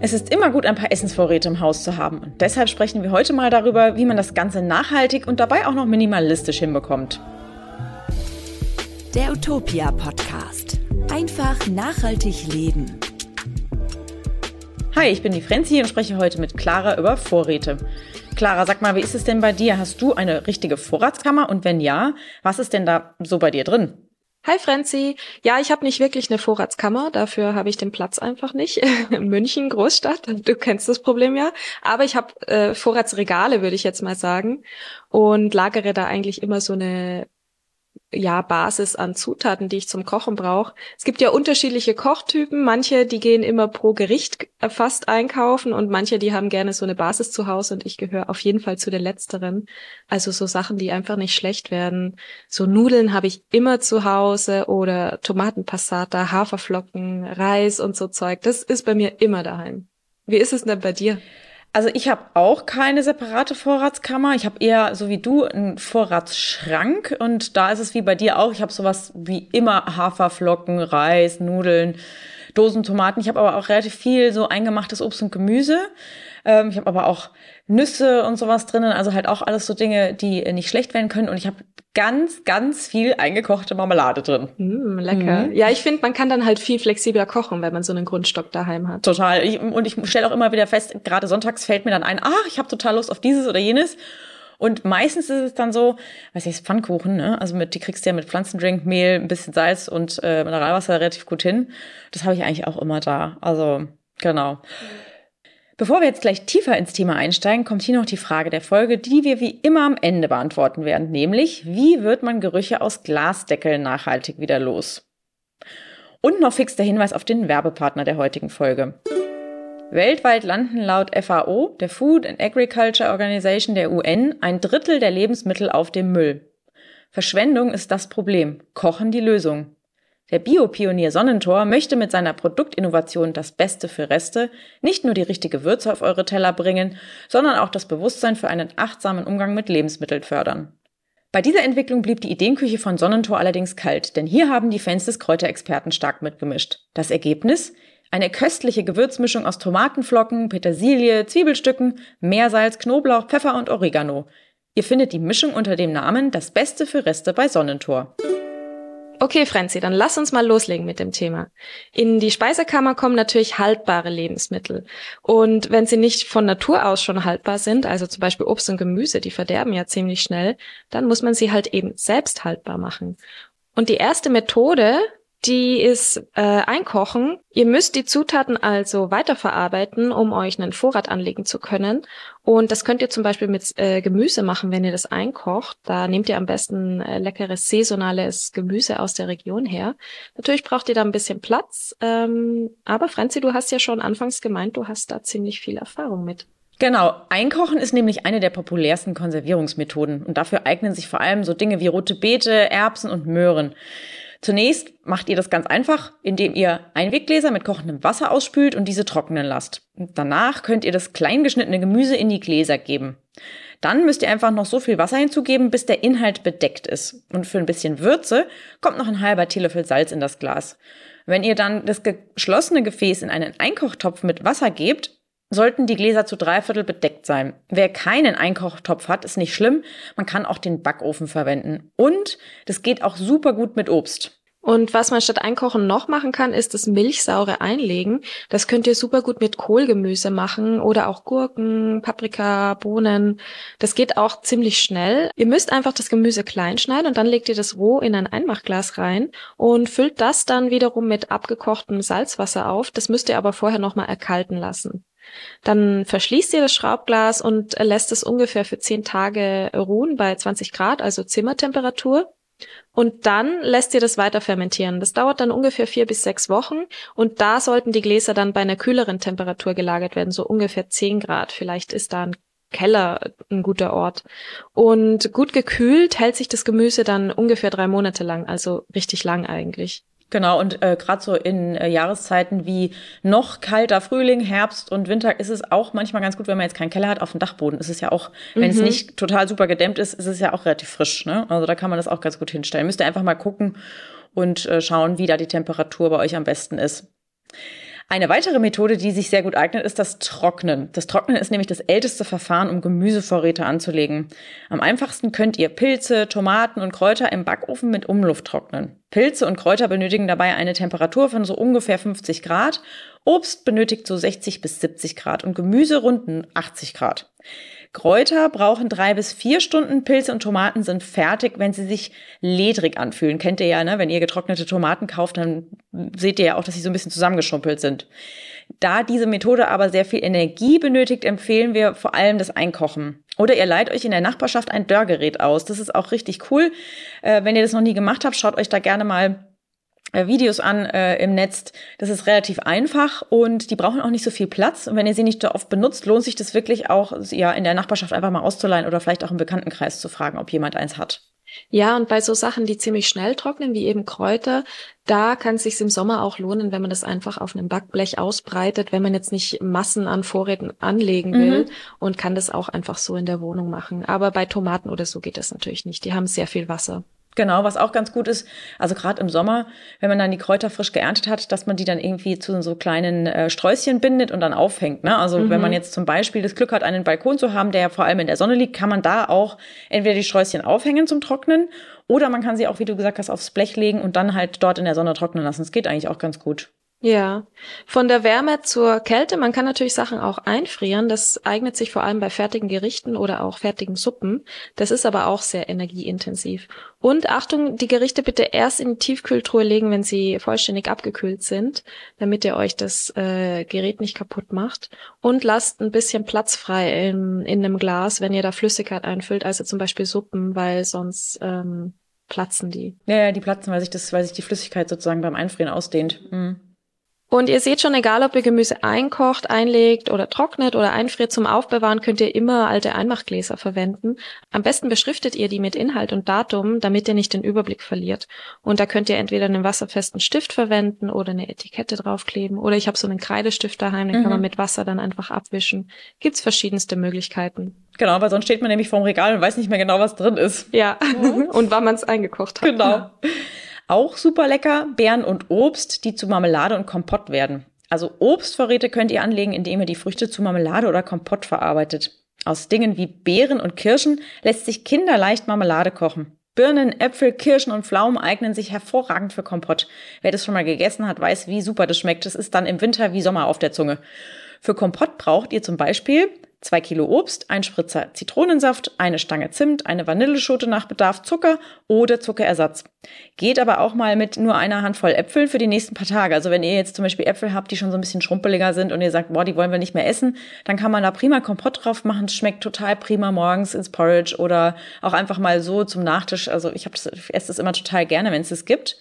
Es ist immer gut, ein paar Essensvorräte im Haus zu haben. Und deshalb sprechen wir heute mal darüber, wie man das Ganze nachhaltig und dabei auch noch minimalistisch hinbekommt. Der Utopia Podcast. Einfach nachhaltig leben. Hi, ich bin die Frenzi und spreche heute mit Clara über Vorräte. Clara, sag mal, wie ist es denn bei dir? Hast du eine richtige Vorratskammer? Und wenn ja, was ist denn da so bei dir drin? Hi Franzi. Ja, ich habe nicht wirklich eine Vorratskammer, dafür habe ich den Platz einfach nicht. München, Großstadt, du kennst das Problem ja. Aber ich habe äh, Vorratsregale, würde ich jetzt mal sagen, und lagere da eigentlich immer so eine ja, Basis an Zutaten, die ich zum Kochen brauche. Es gibt ja unterschiedliche Kochtypen. Manche, die gehen immer pro Gericht fast einkaufen und manche, die haben gerne so eine Basis zu Hause und ich gehöre auf jeden Fall zu den letzteren. Also so Sachen, die einfach nicht schlecht werden. So Nudeln habe ich immer zu Hause oder Tomatenpassata, Haferflocken, Reis und so Zeug. Das ist bei mir immer daheim. Wie ist es denn bei dir? Also ich habe auch keine separate Vorratskammer. Ich habe eher, so wie du, einen Vorratsschrank. Und da ist es wie bei dir auch. Ich habe sowas wie immer Haferflocken, Reis, Nudeln, Dosen Tomaten. Ich habe aber auch relativ viel so eingemachtes Obst und Gemüse. Ähm, ich habe aber auch Nüsse und sowas drinnen. Also halt auch alles so Dinge, die nicht schlecht werden können. Und ich habe ganz, ganz viel eingekochte Marmelade drin. Mm, lecker. Mhm. Ja, ich finde, man kann dann halt viel flexibler kochen, wenn man so einen Grundstock daheim hat. Total. Ich, und ich stelle auch immer wieder fest, gerade sonntags fällt mir dann ein, ach, ich habe total Lust auf dieses oder jenes. Und meistens ist es dann so, weiß ich, Pfannkuchen, ne? Also mit, die kriegst du ja mit Pflanzendrink, Mehl, ein bisschen Salz und äh, Mineralwasser relativ gut hin. Das habe ich eigentlich auch immer da. Also, genau. Mhm. Bevor wir jetzt gleich tiefer ins Thema einsteigen, kommt hier noch die Frage der Folge, die wir wie immer am Ende beantworten werden, nämlich wie wird man Gerüche aus Glasdeckeln nachhaltig wieder los? Und noch fix der Hinweis auf den Werbepartner der heutigen Folge. Weltweit landen laut FAO, der Food and Agriculture Organization der UN, ein Drittel der Lebensmittel auf dem Müll. Verschwendung ist das Problem, Kochen die Lösung. Der Biopionier Sonnentor möchte mit seiner Produktinnovation das Beste für Reste nicht nur die richtige Würze auf eure Teller bringen, sondern auch das Bewusstsein für einen achtsamen Umgang mit Lebensmitteln fördern. Bei dieser Entwicklung blieb die Ideenküche von Sonnentor allerdings kalt, denn hier haben die Fans des Kräuterexperten stark mitgemischt. Das Ergebnis? Eine köstliche Gewürzmischung aus Tomatenflocken, Petersilie, Zwiebelstücken, Meersalz, Knoblauch, Pfeffer und Oregano. Ihr findet die Mischung unter dem Namen Das Beste für Reste bei Sonnentor. Okay, Franzi, dann lass uns mal loslegen mit dem Thema. In die Speisekammer kommen natürlich haltbare Lebensmittel. Und wenn sie nicht von Natur aus schon haltbar sind, also zum Beispiel Obst und Gemüse, die verderben ja ziemlich schnell, dann muss man sie halt eben selbst haltbar machen. Und die erste Methode, die ist äh, Einkochen. Ihr müsst die Zutaten also weiterverarbeiten, um euch einen Vorrat anlegen zu können. Und das könnt ihr zum Beispiel mit äh, Gemüse machen, wenn ihr das einkocht. Da nehmt ihr am besten äh, leckeres saisonales Gemüse aus der Region her. Natürlich braucht ihr da ein bisschen Platz. Ähm, aber Franzi, du hast ja schon anfangs gemeint, du hast da ziemlich viel Erfahrung mit. Genau, Einkochen ist nämlich eine der populärsten Konservierungsmethoden und dafür eignen sich vor allem so Dinge wie rote Beete, Erbsen und Möhren. Zunächst macht ihr das ganz einfach, indem ihr Einweggläser mit kochendem Wasser ausspült und diese trocknen lasst. danach könnt ihr das klein geschnittene Gemüse in die Gläser geben. Dann müsst ihr einfach noch so viel Wasser hinzugeben, bis der Inhalt bedeckt ist. Und für ein bisschen Würze kommt noch ein halber Teelöffel Salz in das Glas. Wenn ihr dann das geschlossene Gefäß in einen Einkochtopf mit Wasser gebt, sollten die Gläser zu dreiviertel bedeckt sein. Wer keinen Einkochtopf hat, ist nicht schlimm. Man kann auch den Backofen verwenden. Und das geht auch super gut mit Obst. Und was man statt Einkochen noch machen kann, ist das milchsaure Einlegen. Das könnt ihr super gut mit Kohlgemüse machen oder auch Gurken, Paprika, Bohnen. Das geht auch ziemlich schnell. Ihr müsst einfach das Gemüse klein schneiden und dann legt ihr das roh in ein Einmachglas rein und füllt das dann wiederum mit abgekochtem Salzwasser auf. Das müsst ihr aber vorher nochmal erkalten lassen. Dann verschließt ihr das Schraubglas und lässt es ungefähr für zehn Tage ruhen bei 20 Grad, also Zimmertemperatur. Und dann lässt ihr das weiter fermentieren. Das dauert dann ungefähr vier bis sechs Wochen und da sollten die Gläser dann bei einer kühleren Temperatur gelagert werden, so ungefähr zehn Grad. Vielleicht ist da ein Keller ein guter Ort. Und gut gekühlt hält sich das Gemüse dann ungefähr drei Monate lang, also richtig lang eigentlich. Genau, und äh, gerade so in äh, Jahreszeiten wie noch kalter Frühling, Herbst und Winter ist es auch manchmal ganz gut, wenn man jetzt keinen Keller hat, auf dem Dachboden ist es ja auch, wenn mhm. es nicht total super gedämmt ist, ist es ja auch relativ frisch. Ne? Also da kann man das auch ganz gut hinstellen. Müsst ihr einfach mal gucken und äh, schauen, wie da die Temperatur bei euch am besten ist. Eine weitere Methode, die sich sehr gut eignet, ist das Trocknen. Das Trocknen ist nämlich das älteste Verfahren, um Gemüsevorräte anzulegen. Am einfachsten könnt ihr Pilze, Tomaten und Kräuter im Backofen mit Umluft trocknen. Pilze und Kräuter benötigen dabei eine Temperatur von so ungefähr 50 Grad. Obst benötigt so 60 bis 70 Grad und Gemüse runden 80 Grad. Kräuter brauchen drei bis vier Stunden. Pilze und Tomaten sind fertig, wenn sie sich ledrig anfühlen. Kennt ihr ja, ne? Wenn ihr getrocknete Tomaten kauft, dann seht ihr ja auch, dass sie so ein bisschen zusammengeschrumpelt sind. Da diese Methode aber sehr viel Energie benötigt, empfehlen wir vor allem das Einkochen. Oder ihr leiht euch in der Nachbarschaft ein Dörrgerät aus. Das ist auch richtig cool. Äh, wenn ihr das noch nie gemacht habt, schaut euch da gerne mal Videos an äh, im Netz. Das ist relativ einfach und die brauchen auch nicht so viel Platz. Und wenn ihr sie nicht so oft benutzt, lohnt sich das wirklich auch, ja, in der Nachbarschaft einfach mal auszuleihen oder vielleicht auch im Bekanntenkreis zu fragen, ob jemand eins hat. Ja, und bei so Sachen, die ziemlich schnell trocknen, wie eben Kräuter, da kann es sich im Sommer auch lohnen, wenn man das einfach auf einem Backblech ausbreitet, wenn man jetzt nicht Massen an Vorräten anlegen will mhm. und kann das auch einfach so in der Wohnung machen. Aber bei Tomaten oder so geht das natürlich nicht. Die haben sehr viel Wasser. Genau, was auch ganz gut ist, also gerade im Sommer, wenn man dann die Kräuter frisch geerntet hat, dass man die dann irgendwie zu so kleinen äh, Sträußchen bindet und dann aufhängt. Ne? Also mhm. wenn man jetzt zum Beispiel das Glück hat, einen Balkon zu haben, der ja vor allem in der Sonne liegt, kann man da auch entweder die Sträußchen aufhängen zum Trocknen oder man kann sie auch, wie du gesagt hast, aufs Blech legen und dann halt dort in der Sonne trocknen lassen. Das geht eigentlich auch ganz gut. Ja, von der Wärme zur Kälte, man kann natürlich Sachen auch einfrieren. Das eignet sich vor allem bei fertigen Gerichten oder auch fertigen Suppen. Das ist aber auch sehr energieintensiv. Und Achtung, die Gerichte bitte erst in die Tiefkühltruhe legen, wenn sie vollständig abgekühlt sind, damit ihr euch das äh, Gerät nicht kaputt macht. Und lasst ein bisschen Platz frei in, in einem Glas, wenn ihr da Flüssigkeit einfüllt, also zum Beispiel Suppen, weil sonst ähm, platzen die. Ja, ja, die platzen, weil sich das, weil sich die Flüssigkeit sozusagen beim Einfrieren ausdehnt. Mhm. Und ihr seht schon, egal ob ihr Gemüse einkocht, einlegt oder trocknet oder einfriert zum Aufbewahren, könnt ihr immer alte Einmachgläser verwenden. Am besten beschriftet ihr die mit Inhalt und Datum, damit ihr nicht den Überblick verliert. Und da könnt ihr entweder einen wasserfesten Stift verwenden oder eine Etikette draufkleben. Oder ich habe so einen Kreidestift daheim, den mhm. kann man mhm. mit Wasser dann einfach abwischen. Gibt's verschiedenste Möglichkeiten. Genau, weil sonst steht man nämlich vorm Regal und weiß nicht mehr genau, was drin ist. Ja, mhm. und wann man es eingekocht hat. Genau. Auch super lecker, Beeren und Obst, die zu Marmelade und Kompott werden. Also Obstvorräte könnt ihr anlegen, indem ihr die Früchte zu Marmelade oder Kompott verarbeitet. Aus Dingen wie Beeren und Kirschen lässt sich kinderleicht Marmelade kochen. Birnen, Äpfel, Kirschen und Pflaumen eignen sich hervorragend für Kompott. Wer das schon mal gegessen hat, weiß, wie super das schmeckt. Das ist dann im Winter wie Sommer auf der Zunge. Für Kompott braucht ihr zum Beispiel zwei Kilo Obst, ein Spritzer Zitronensaft, eine Stange Zimt, eine Vanilleschote nach Bedarf, Zucker oder Zuckerersatz. Geht aber auch mal mit nur einer Handvoll Äpfeln für die nächsten paar Tage. Also wenn ihr jetzt zum Beispiel Äpfel habt, die schon so ein bisschen schrumpeliger sind und ihr sagt, boah, die wollen wir nicht mehr essen, dann kann man da prima Kompott drauf machen. Es schmeckt total prima morgens ins Porridge oder auch einfach mal so zum Nachtisch. Also ich, hab das, ich esse das immer total gerne, wenn es das gibt.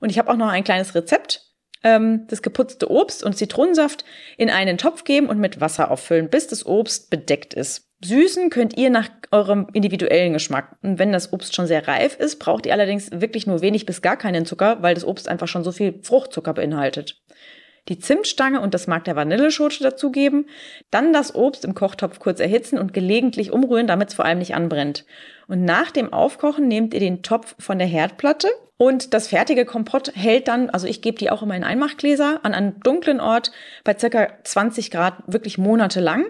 Und ich habe auch noch ein kleines Rezept ähm, das geputzte Obst und Zitronensaft in einen Topf geben und mit Wasser auffüllen, bis das Obst bedeckt ist. Süßen könnt ihr nach eurem individuellen Geschmack. Und wenn das Obst schon sehr reif ist, braucht ihr allerdings wirklich nur wenig bis gar keinen Zucker, weil das Obst einfach schon so viel Fruchtzucker beinhaltet. Die Zimtstange und das Mark der Vanilleschote dazugeben, dann das Obst im Kochtopf kurz erhitzen und gelegentlich umrühren, damit es vor allem nicht anbrennt. Und nach dem Aufkochen nehmt ihr den Topf von der Herdplatte und das fertige Kompott hält dann, also ich gebe die auch immer in Einmachgläser an einem dunklen Ort bei circa 20 Grad wirklich monatelang.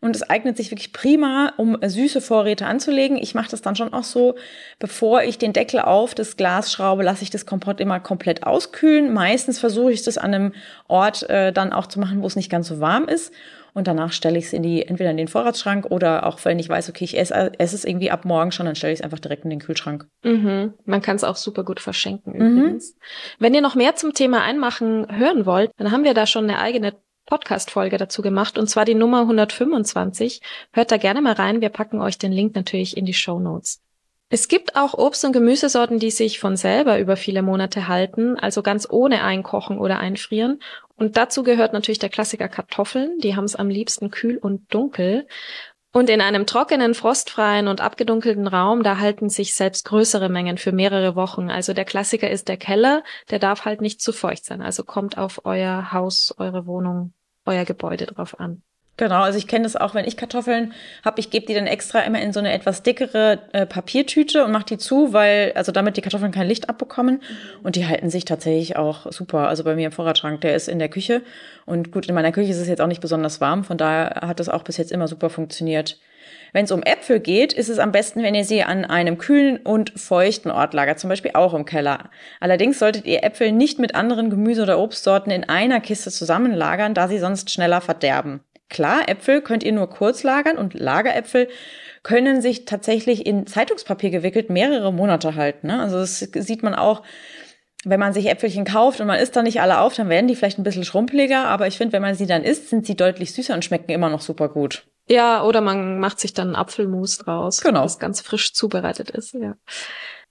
Und es eignet sich wirklich prima, um süße Vorräte anzulegen. Ich mache das dann schon auch so, bevor ich den Deckel auf das Glas schraube, lasse ich das Kompott immer komplett auskühlen. Meistens versuche ich das an einem Ort äh, dann auch zu machen, wo es nicht ganz so warm ist und danach stelle ich es in die, entweder in den Vorratsschrank oder auch, wenn ich weiß, okay, ich esse, esse es irgendwie ab morgen schon, dann stelle ich es einfach direkt in den Kühlschrank. Mhm. Man kann es auch super gut verschenken mhm. übrigens. Wenn ihr noch mehr zum Thema Einmachen hören wollt, dann haben wir da schon eine eigene Podcast-Folge dazu gemacht, und zwar die Nummer 125. Hört da gerne mal rein. Wir packen euch den Link natürlich in die Show Notes. Es gibt auch Obst- und Gemüsesorten, die sich von selber über viele Monate halten, also ganz ohne Einkochen oder Einfrieren. Und dazu gehört natürlich der Klassiker Kartoffeln. Die haben es am liebsten kühl und dunkel. Und in einem trockenen, frostfreien und abgedunkelten Raum, da halten sich selbst größere Mengen für mehrere Wochen. Also der Klassiker ist der Keller, der darf halt nicht zu feucht sein. Also kommt auf euer Haus, eure Wohnung, euer Gebäude drauf an. Genau, also ich kenne das auch, wenn ich Kartoffeln habe, ich gebe die dann extra immer in so eine etwas dickere äh, Papiertüte und mache die zu, weil, also damit die Kartoffeln kein Licht abbekommen. Und die halten sich tatsächlich auch super. Also bei mir im Vorratsschrank, der ist in der Küche. Und gut, in meiner Küche ist es jetzt auch nicht besonders warm, von daher hat das auch bis jetzt immer super funktioniert. Wenn es um Äpfel geht, ist es am besten, wenn ihr sie an einem kühlen und feuchten Ort lagert, zum Beispiel auch im Keller. Allerdings solltet ihr Äpfel nicht mit anderen Gemüse- oder Obstsorten in einer Kiste zusammenlagern, da sie sonst schneller verderben. Klar, Äpfel könnt ihr nur kurz lagern und Lageräpfel können sich tatsächlich in Zeitungspapier gewickelt mehrere Monate halten. Ne? Also das sieht man auch, wenn man sich Äpfelchen kauft und man isst da nicht alle auf, dann werden die vielleicht ein bisschen schrumpeliger, aber ich finde, wenn man sie dann isst, sind sie deutlich süßer und schmecken immer noch super gut. Ja, oder man macht sich dann Apfelmus draus, genau. das ganz frisch zubereitet ist. Ja.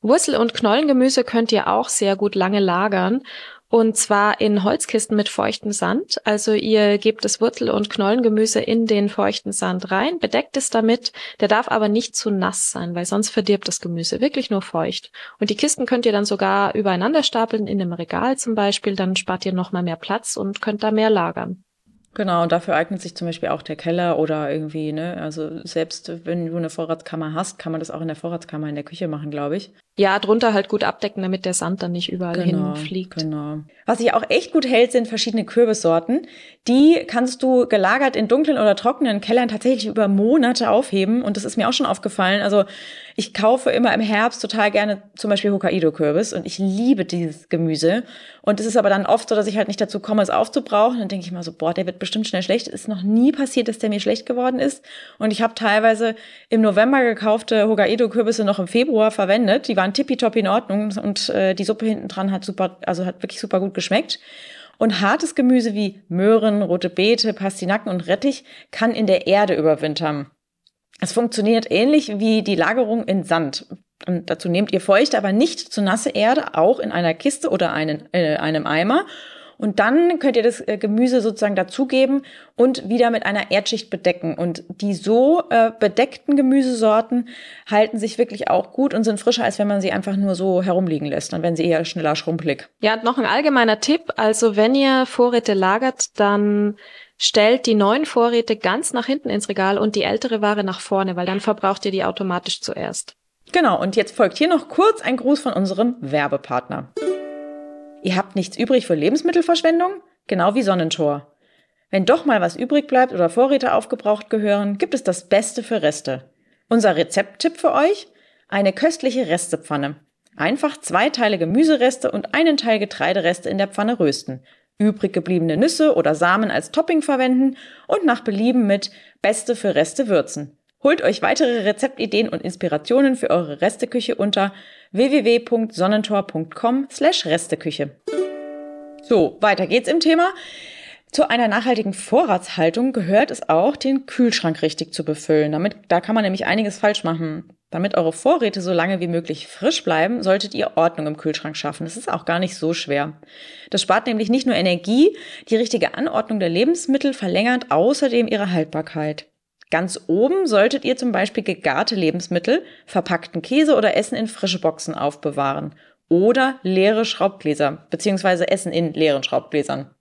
Wurzel- und Knollengemüse könnt ihr auch sehr gut lange lagern. Und zwar in Holzkisten mit feuchtem Sand. Also ihr gebt das Wurzel- und Knollengemüse in den feuchten Sand rein, bedeckt es damit. Der darf aber nicht zu nass sein, weil sonst verdirbt das Gemüse. Wirklich nur feucht. Und die Kisten könnt ihr dann sogar übereinander stapeln, in einem Regal zum Beispiel. Dann spart ihr nochmal mehr Platz und könnt da mehr lagern. Genau, und dafür eignet sich zum Beispiel auch der Keller oder irgendwie, ne, also selbst wenn du eine Vorratskammer hast, kann man das auch in der Vorratskammer in der Küche machen, glaube ich. Ja, drunter halt gut abdecken, damit der Sand dann nicht überall Genau, hinfliegt. Genau. Was sich auch echt gut hält, sind verschiedene Kürbissorten. Die kannst du gelagert in dunklen oder trockenen Kellern tatsächlich über Monate aufheben. Und das ist mir auch schon aufgefallen. Also ich kaufe immer im Herbst total gerne zum Beispiel Hokkaido-Kürbis und ich liebe dieses Gemüse. Und es ist aber dann oft so, dass ich halt nicht dazu komme, es aufzubrauchen. Dann denke ich mal so, boah, der wird bestimmt schnell schlecht. Es ist noch nie passiert, dass der mir schlecht geworden ist. Und ich habe teilweise im November gekaufte Hokkaido-Kürbisse noch im Februar verwendet. Die waren tippitoppi in Ordnung und äh, die Suppe hinten dran hat super, also hat wirklich super gut geschmeckt. Und hartes Gemüse wie Möhren, rote Beete, Pastinaken und Rettich kann in der Erde überwintern. Es funktioniert ähnlich wie die Lagerung in Sand. Und dazu nehmt ihr feuchte, aber nicht zu nasse Erde, auch in einer Kiste oder einen, äh, einem Eimer. Und dann könnt ihr das äh, Gemüse sozusagen dazugeben und wieder mit einer Erdschicht bedecken. Und die so äh, bedeckten Gemüsesorten halten sich wirklich auch gut und sind frischer, als wenn man sie einfach nur so herumliegen lässt. Dann werden sie eher schneller schrumpelig. Ja, noch ein allgemeiner Tipp. Also wenn ihr Vorräte lagert, dann stellt die neuen Vorräte ganz nach hinten ins Regal und die ältere Ware nach vorne, weil dann verbraucht ihr die automatisch zuerst. Genau, und jetzt folgt hier noch kurz ein Gruß von unserem Werbepartner. Ihr habt nichts übrig für Lebensmittelverschwendung? Genau wie Sonnentor. Wenn doch mal was übrig bleibt oder Vorräte aufgebraucht gehören, gibt es das Beste für Reste. Unser Rezepttipp für euch? Eine köstliche Restepfanne. Einfach zwei Teile Gemüsereste und einen Teil Getreidereste in der Pfanne rösten. Übrig gebliebene Nüsse oder Samen als Topping verwenden und nach Belieben mit Beste für Reste würzen. Holt euch weitere Rezeptideen und Inspirationen für eure Resteküche unter www.sonnentor.com slash Resteküche. So, weiter geht's im Thema. Zu einer nachhaltigen Vorratshaltung gehört es auch, den Kühlschrank richtig zu befüllen. Damit, da kann man nämlich einiges falsch machen. Damit eure Vorräte so lange wie möglich frisch bleiben, solltet ihr Ordnung im Kühlschrank schaffen. Das ist auch gar nicht so schwer. Das spart nämlich nicht nur Energie, die richtige Anordnung der Lebensmittel verlängert außerdem ihre Haltbarkeit. Ganz oben solltet ihr zum Beispiel gegarte Lebensmittel, verpackten Käse oder Essen in frische Boxen aufbewahren. Oder leere Schraubgläser, beziehungsweise Essen in leeren Schraubgläsern.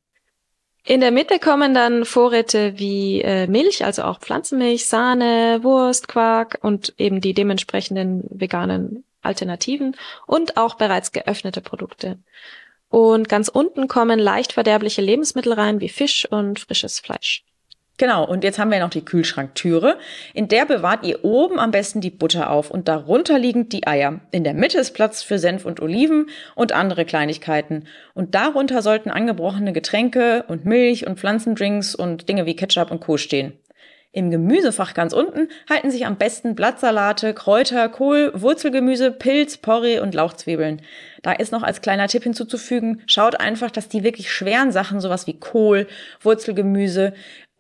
In der Mitte kommen dann Vorräte wie äh, Milch, also auch Pflanzenmilch, Sahne, Wurst, Quark und eben die dementsprechenden veganen Alternativen und auch bereits geöffnete Produkte. Und ganz unten kommen leicht verderbliche Lebensmittel rein wie Fisch und frisches Fleisch. Genau, und jetzt haben wir noch die Kühlschranktüre. In der bewahrt ihr oben am besten die Butter auf und darunter liegend die Eier. In der Mitte ist Platz für Senf und Oliven und andere Kleinigkeiten. Und darunter sollten angebrochene Getränke und Milch und Pflanzendrinks und Dinge wie Ketchup und Co. stehen. Im Gemüsefach ganz unten halten sich am besten Blattsalate, Kräuter, Kohl, Wurzelgemüse, Pilz, Porree und Lauchzwiebeln. Da ist noch als kleiner Tipp hinzuzufügen, schaut einfach, dass die wirklich schweren Sachen, sowas wie Kohl, Wurzelgemüse,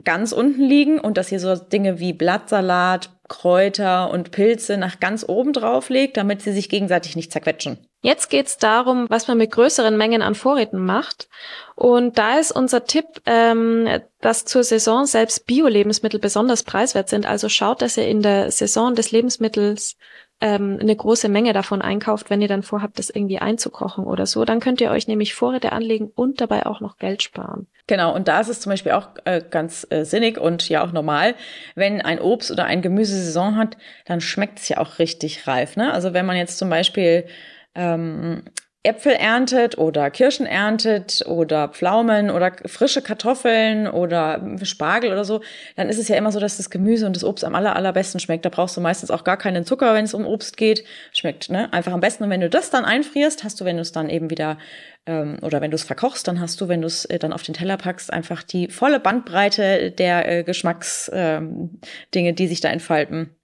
ganz unten liegen und dass ihr so Dinge wie Blattsalat, Kräuter und Pilze nach ganz oben drauf legt, damit sie sich gegenseitig nicht zerquetschen. Jetzt geht's darum, was man mit größeren Mengen an Vorräten macht. Und da ist unser Tipp, ähm, dass zur Saison selbst Bio-Lebensmittel besonders preiswert sind. Also schaut, dass ihr in der Saison des Lebensmittels ähm, eine große Menge davon einkauft, wenn ihr dann vorhabt, das irgendwie einzukochen oder so. Dann könnt ihr euch nämlich Vorräte anlegen und dabei auch noch Geld sparen. Genau, und da ist es zum Beispiel auch äh, ganz äh, sinnig und ja auch normal, wenn ein Obst oder ein Gemüse Saison hat, dann schmeckt es ja auch richtig reif. Ne? Also wenn man jetzt zum Beispiel ähm, Äpfel erntet oder Kirschen erntet oder Pflaumen oder frische Kartoffeln oder Spargel oder so, dann ist es ja immer so, dass das Gemüse und das Obst am aller, allerbesten schmeckt. Da brauchst du meistens auch gar keinen Zucker, wenn es um Obst geht. Schmeckt ne? einfach am besten. Und wenn du das dann einfrierst, hast du, wenn du es dann eben wieder ähm, oder wenn du es verkochst, dann hast du, wenn du es äh, dann auf den Teller packst, einfach die volle Bandbreite der äh, Geschmacksdinge, ähm, die sich da entfalten.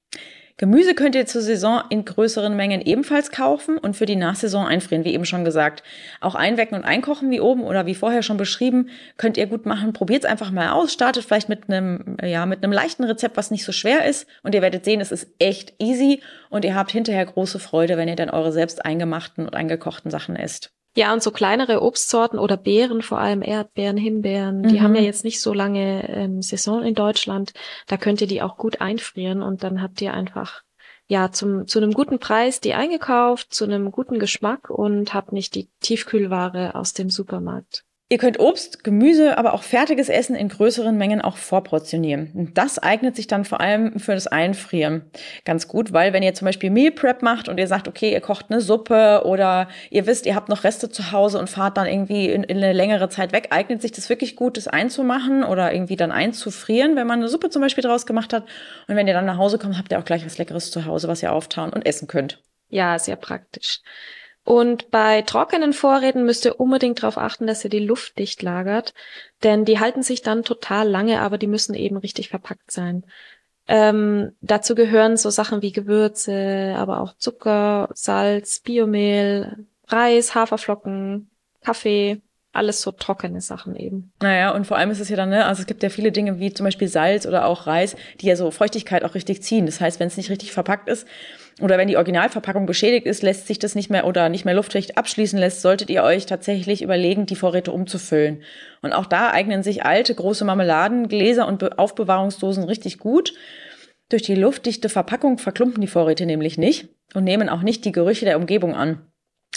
Gemüse könnt ihr zur Saison in größeren Mengen ebenfalls kaufen und für die Nachsaison einfrieren, wie eben schon gesagt. Auch einwecken und einkochen wie oben oder wie vorher schon beschrieben, könnt ihr gut machen. Probiert es einfach mal aus, startet vielleicht mit einem, ja, mit einem leichten Rezept, was nicht so schwer ist und ihr werdet sehen, es ist echt easy und ihr habt hinterher große Freude, wenn ihr dann eure selbst eingemachten und eingekochten Sachen esst. Ja, und so kleinere Obstsorten oder Beeren, vor allem Erdbeeren, Himbeeren, die mhm. haben ja jetzt nicht so lange ähm, Saison in Deutschland. Da könnt ihr die auch gut einfrieren und dann habt ihr einfach ja zum zu einem guten Preis die eingekauft, zu einem guten Geschmack und habt nicht die Tiefkühlware aus dem Supermarkt. Ihr könnt Obst, Gemüse, aber auch fertiges Essen in größeren Mengen auch vorportionieren. Und das eignet sich dann vor allem für das Einfrieren ganz gut, weil wenn ihr zum Beispiel Meal Prep macht und ihr sagt, okay, ihr kocht eine Suppe oder ihr wisst, ihr habt noch Reste zu Hause und fahrt dann irgendwie in, in eine längere Zeit weg, eignet sich das wirklich gut, das einzumachen oder irgendwie dann einzufrieren, wenn man eine Suppe zum Beispiel draus gemacht hat. Und wenn ihr dann nach Hause kommt, habt ihr auch gleich was Leckeres zu Hause, was ihr auftauen und essen könnt. Ja, sehr praktisch. Und bei trockenen Vorräten müsst ihr unbedingt darauf achten, dass ihr die Luft dicht lagert, denn die halten sich dann total lange, aber die müssen eben richtig verpackt sein. Ähm, dazu gehören so Sachen wie Gewürze, aber auch Zucker, Salz, Biomehl, Reis, Haferflocken, Kaffee, alles so trockene Sachen eben. Naja, und vor allem ist es ja dann, ne, also es gibt ja viele Dinge wie zum Beispiel Salz oder auch Reis, die ja so Feuchtigkeit auch richtig ziehen. Das heißt, wenn es nicht richtig verpackt ist, oder wenn die Originalverpackung beschädigt ist, lässt sich das nicht mehr oder nicht mehr luftdicht abschließen lässt, solltet ihr euch tatsächlich überlegen, die Vorräte umzufüllen. Und auch da eignen sich alte große Marmeladen, Gläser und Aufbewahrungsdosen richtig gut. Durch die luftdichte Verpackung verklumpen die Vorräte nämlich nicht und nehmen auch nicht die Gerüche der Umgebung an.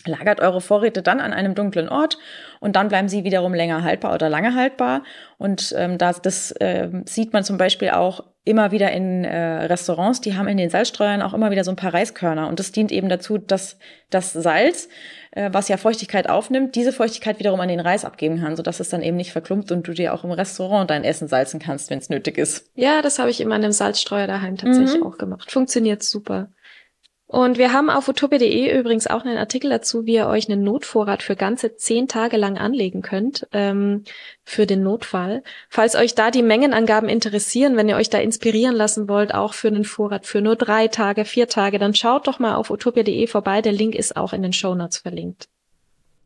Lagert eure Vorräte dann an einem dunklen Ort und dann bleiben sie wiederum länger haltbar oder lange haltbar. Und ähm, das, das äh, sieht man zum Beispiel auch immer wieder in äh, Restaurants, die haben in den Salzstreuern auch immer wieder so ein paar Reiskörner. Und das dient eben dazu, dass das Salz, äh, was ja Feuchtigkeit aufnimmt, diese Feuchtigkeit wiederum an den Reis abgeben kann, sodass es dann eben nicht verklumpt und du dir auch im Restaurant dein Essen salzen kannst, wenn es nötig ist. Ja, das habe ich in meinem Salzstreuer daheim tatsächlich mhm. auch gemacht. Funktioniert super. Und wir haben auf utopia.de übrigens auch einen Artikel dazu, wie ihr euch einen Notvorrat für ganze zehn Tage lang anlegen könnt, ähm, für den Notfall. Falls euch da die Mengenangaben interessieren, wenn ihr euch da inspirieren lassen wollt, auch für einen Vorrat für nur drei Tage, vier Tage, dann schaut doch mal auf utopia.de vorbei. Der Link ist auch in den Show Notes verlinkt.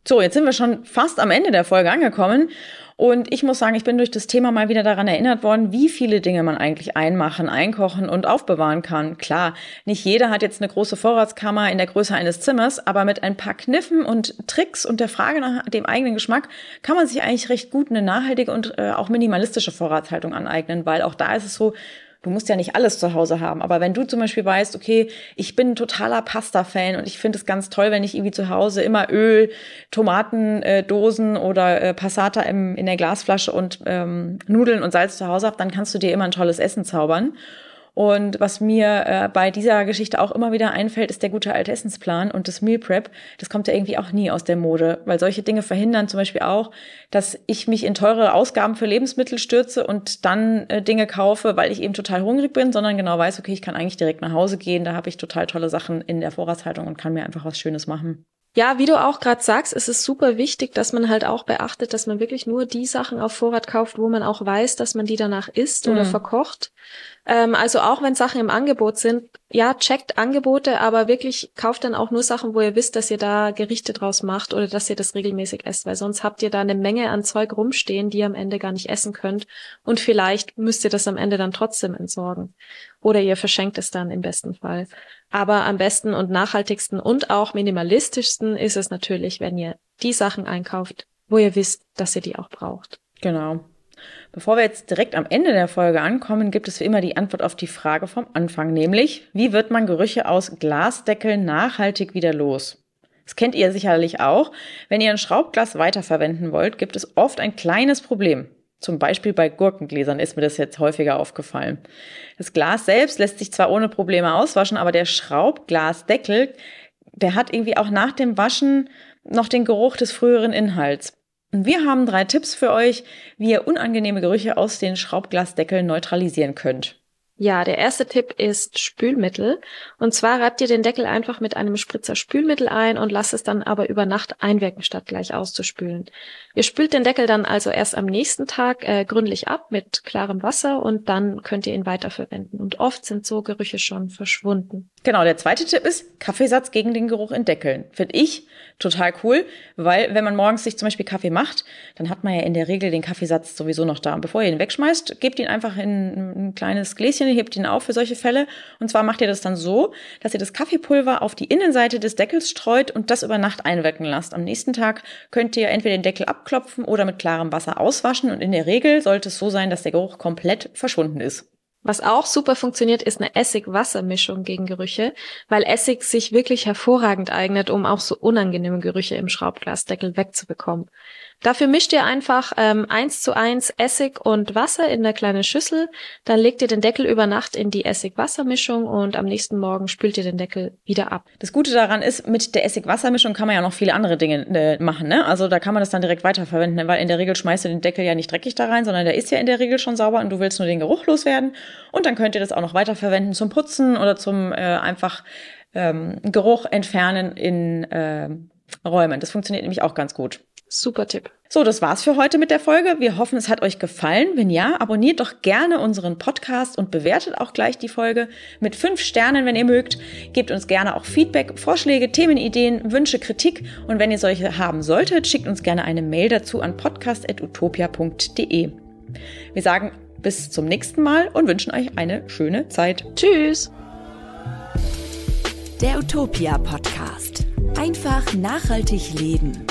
So, jetzt sind wir schon fast am Ende der Folge angekommen. Und ich muss sagen, ich bin durch das Thema mal wieder daran erinnert worden, wie viele Dinge man eigentlich einmachen, einkochen und aufbewahren kann. Klar, nicht jeder hat jetzt eine große Vorratskammer in der Größe eines Zimmers, aber mit ein paar Kniffen und Tricks und der Frage nach dem eigenen Geschmack kann man sich eigentlich recht gut eine nachhaltige und äh, auch minimalistische Vorratshaltung aneignen, weil auch da ist es so, Du musst ja nicht alles zu Hause haben, aber wenn du zum Beispiel weißt, okay, ich bin totaler Pasta-Fan und ich finde es ganz toll, wenn ich irgendwie zu Hause immer Öl, Tomatendosen äh, oder äh, Passata im, in der Glasflasche und ähm, Nudeln und Salz zu Hause habe, dann kannst du dir immer ein tolles Essen zaubern. Und was mir äh, bei dieser Geschichte auch immer wieder einfällt, ist der gute alte Essensplan und das Meal Prep. Das kommt ja irgendwie auch nie aus der Mode, weil solche Dinge verhindern zum Beispiel auch, dass ich mich in teure Ausgaben für Lebensmittel stürze und dann äh, Dinge kaufe, weil ich eben total hungrig bin, sondern genau weiß, okay, ich kann eigentlich direkt nach Hause gehen, da habe ich total tolle Sachen in der Vorratshaltung und kann mir einfach was Schönes machen. Ja, wie du auch gerade sagst, ist es super wichtig, dass man halt auch beachtet, dass man wirklich nur die Sachen auf Vorrat kauft, wo man auch weiß, dass man die danach isst mhm. oder verkocht. Ähm, also auch wenn Sachen im Angebot sind, ja, checkt Angebote, aber wirklich kauft dann auch nur Sachen, wo ihr wisst, dass ihr da Gerichte draus macht oder dass ihr das regelmäßig esst, weil sonst habt ihr da eine Menge an Zeug rumstehen, die ihr am Ende gar nicht essen könnt und vielleicht müsst ihr das am Ende dann trotzdem entsorgen oder ihr verschenkt es dann im besten Fall. Aber am besten und nachhaltigsten und auch minimalistischsten ist es natürlich, wenn ihr die Sachen einkauft, wo ihr wisst, dass ihr die auch braucht. Genau. Bevor wir jetzt direkt am Ende der Folge ankommen, gibt es wie immer die Antwort auf die Frage vom Anfang, nämlich, wie wird man Gerüche aus Glasdeckeln nachhaltig wieder los? Das kennt ihr sicherlich auch. Wenn ihr ein Schraubglas weiterverwenden wollt, gibt es oft ein kleines Problem. Zum Beispiel bei Gurkengläsern ist mir das jetzt häufiger aufgefallen. Das Glas selbst lässt sich zwar ohne Probleme auswaschen, aber der Schraubglasdeckel, der hat irgendwie auch nach dem Waschen noch den Geruch des früheren Inhalts. Und wir haben drei Tipps für euch, wie ihr unangenehme Gerüche aus den Schraubglasdeckeln neutralisieren könnt. Ja, der erste Tipp ist Spülmittel. Und zwar reibt ihr den Deckel einfach mit einem Spritzer Spülmittel ein und lasst es dann aber über Nacht einwirken, statt gleich auszuspülen. Ihr spült den Deckel dann also erst am nächsten Tag äh, gründlich ab mit klarem Wasser und dann könnt ihr ihn weiterverwenden. Und oft sind so Gerüche schon verschwunden. Genau, der zweite Tipp ist Kaffeesatz gegen den Geruch in Deckeln. Finde ich total cool, weil wenn man morgens sich zum Beispiel Kaffee macht, dann hat man ja in der Regel den Kaffeesatz sowieso noch da. Und bevor ihr ihn wegschmeißt, gebt ihn einfach in ein kleines Gläschen, hebt ihn auf für solche Fälle. Und zwar macht ihr das dann so, dass ihr das Kaffeepulver auf die Innenseite des Deckels streut und das über Nacht einwirken lasst. Am nächsten Tag könnt ihr entweder den Deckel abklopfen oder mit klarem Wasser auswaschen. Und in der Regel sollte es so sein, dass der Geruch komplett verschwunden ist. Was auch super funktioniert, ist eine Essig-Wasser-Mischung gegen Gerüche, weil Essig sich wirklich hervorragend eignet, um auch so unangenehme Gerüche im Schraubglasdeckel wegzubekommen. Dafür mischt ihr einfach ähm, eins zu eins Essig und Wasser in der kleinen Schüssel. Dann legt ihr den Deckel über Nacht in die Essig-Wasser-Mischung und am nächsten Morgen spült ihr den Deckel wieder ab. Das Gute daran ist, mit der Essig-Wasser-Mischung kann man ja noch viele andere Dinge äh, machen. Ne? Also da kann man das dann direkt weiterverwenden, ne? weil in der Regel schmeißt du den Deckel ja nicht dreckig da rein, sondern der ist ja in der Regel schon sauber und du willst nur den Geruch loswerden. Und dann könnt ihr das auch noch weiterverwenden zum Putzen oder zum äh, einfach ähm, Geruch entfernen in äh, Räumen. Das funktioniert nämlich auch ganz gut. Super Tipp. So, das war's für heute mit der Folge. Wir hoffen, es hat euch gefallen. Wenn ja, abonniert doch gerne unseren Podcast und bewertet auch gleich die Folge mit fünf Sternen, wenn ihr mögt. Gebt uns gerne auch Feedback, Vorschläge, Themenideen, Wünsche, Kritik. Und wenn ihr solche haben solltet, schickt uns gerne eine Mail dazu an podcast.utopia.de. Wir sagen bis zum nächsten Mal und wünschen euch eine schöne Zeit. Tschüss! Der Utopia Podcast. Einfach nachhaltig leben.